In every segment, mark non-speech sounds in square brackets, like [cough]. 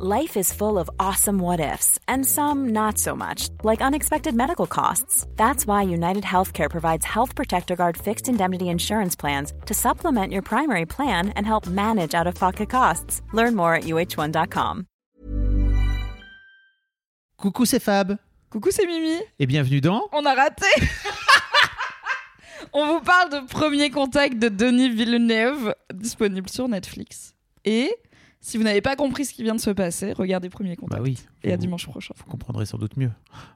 Life is full of awesome what ifs, and some not so much, like unexpected medical costs. That's why United Healthcare provides Health Protector Guard fixed indemnity insurance plans to supplement your primary plan and help manage out of pocket costs. Learn more at uh1.com. Coucou, c'est Fab. Coucou, c'est Mymy. Et bienvenue dans. On a raté [laughs] On vous parle de Premier Contact de Denis Villeneuve, disponible sur Netflix. Et si vous n'avez pas compris ce qui vient de se passer, regardez Premier Contact. Bah oui. Et à vous- dimanche prochain. Vous comprendrez sans doute mieux.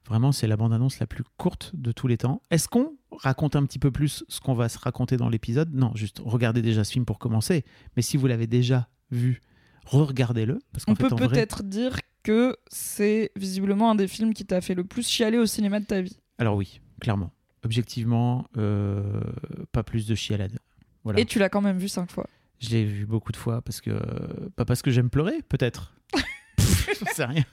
Vraiment, c'est la bande-annonce la plus courte de tous les temps. Est-ce qu'on raconte un petit peu plus ce qu'on va se raconter dans l'épisode? Non, juste regardez déjà ce film pour commencer. Mais si vous l'avez déjà vu, re-regardez-le. On fait, peut vrai- peut-être dire que c'est visiblement un des films qui t'a fait le plus chialer au cinéma de ta vie. Alors oui, clairement. Objectivement, euh, pas plus de chialade. Voilà. Et tu l'as quand même vu cinq fois. Je l'ai vu beaucoup de fois parce que pas parce que j'aime pleurer, peut-être. [laughs] J'en sais rien.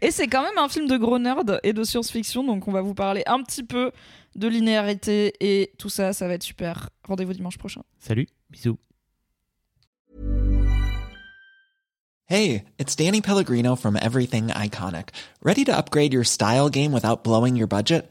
Et c'est quand même un film de gros nerd et de science-fiction, donc on va vous parler un petit peu de linéarité et tout ça, ça va être super. Rendez-vous dimanche prochain. Salut, bisous. Hey, it's Danny Pellegrino from Everything Iconic. Ready to upgrade your style game without blowing your budget?